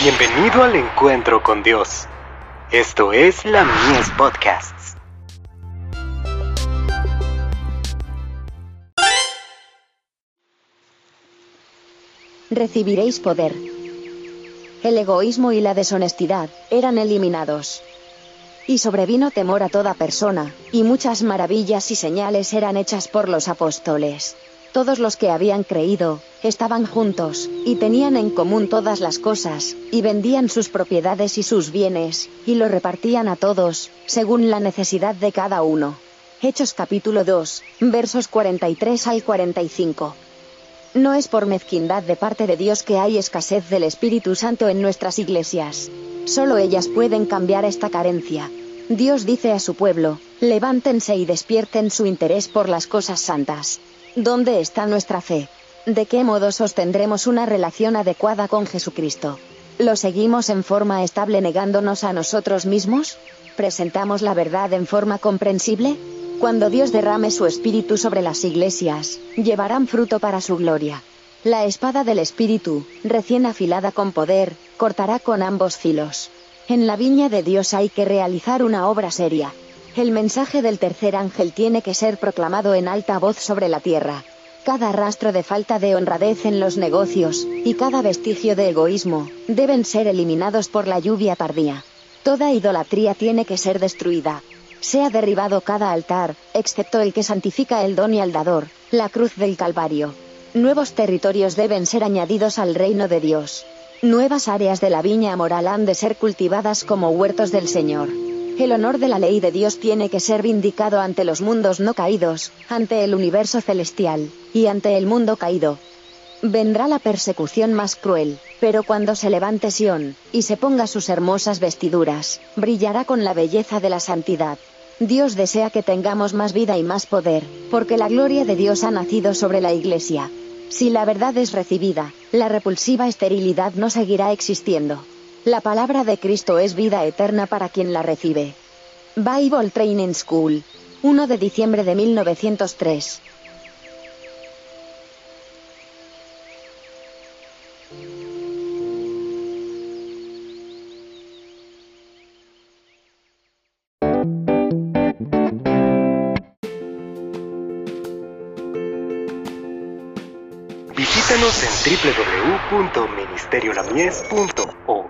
Bienvenido al encuentro con Dios. Esto es la Mies Podcasts. Recibiréis poder. El egoísmo y la deshonestidad eran eliminados. Y sobrevino temor a toda persona, y muchas maravillas y señales eran hechas por los apóstoles. Todos los que habían creído, estaban juntos, y tenían en común todas las cosas, y vendían sus propiedades y sus bienes, y lo repartían a todos, según la necesidad de cada uno. Hechos capítulo 2, versos 43 al 45. No es por mezquindad de parte de Dios que hay escasez del Espíritu Santo en nuestras iglesias. Solo ellas pueden cambiar esta carencia. Dios dice a su pueblo, levántense y despierten su interés por las cosas santas. ¿Dónde está nuestra fe? ¿De qué modo sostendremos una relación adecuada con Jesucristo? ¿Lo seguimos en forma estable negándonos a nosotros mismos? ¿Presentamos la verdad en forma comprensible? Cuando Dios derrame su espíritu sobre las iglesias, llevarán fruto para su gloria. La espada del espíritu, recién afilada con poder, cortará con ambos filos. En la viña de Dios hay que realizar una obra seria. El mensaje del tercer ángel tiene que ser proclamado en alta voz sobre la tierra. Cada rastro de falta de honradez en los negocios, y cada vestigio de egoísmo, deben ser eliminados por la lluvia tardía. Toda idolatría tiene que ser destruida. Sea derribado cada altar, excepto el que santifica el don y al dador, la cruz del Calvario. Nuevos territorios deben ser añadidos al reino de Dios. Nuevas áreas de la viña moral han de ser cultivadas como huertos del Señor. El honor de la ley de Dios tiene que ser vindicado ante los mundos no caídos, ante el universo celestial, y ante el mundo caído. Vendrá la persecución más cruel, pero cuando se levante Sión, y se ponga sus hermosas vestiduras, brillará con la belleza de la santidad. Dios desea que tengamos más vida y más poder, porque la gloria de Dios ha nacido sobre la Iglesia. Si la verdad es recibida, la repulsiva esterilidad no seguirá existiendo. La palabra de Cristo es vida eterna para quien la recibe. Bible Training School. 1 de diciembre de 1903. Visítanos en